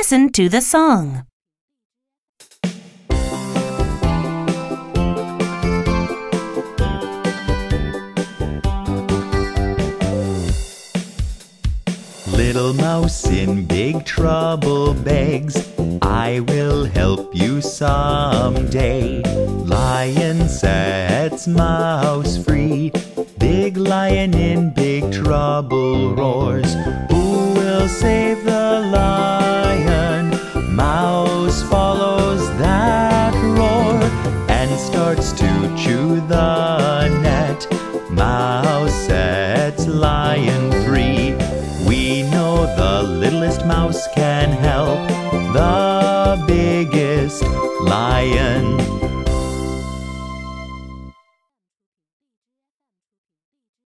Listen to the song. Little mouse in big trouble begs, I will help you someday. Lion sets mouse free. Big lion in big trouble roars. Follows that roar and starts to chew the net. Mouse sets lion free. We know the littlest mouse can help the biggest lion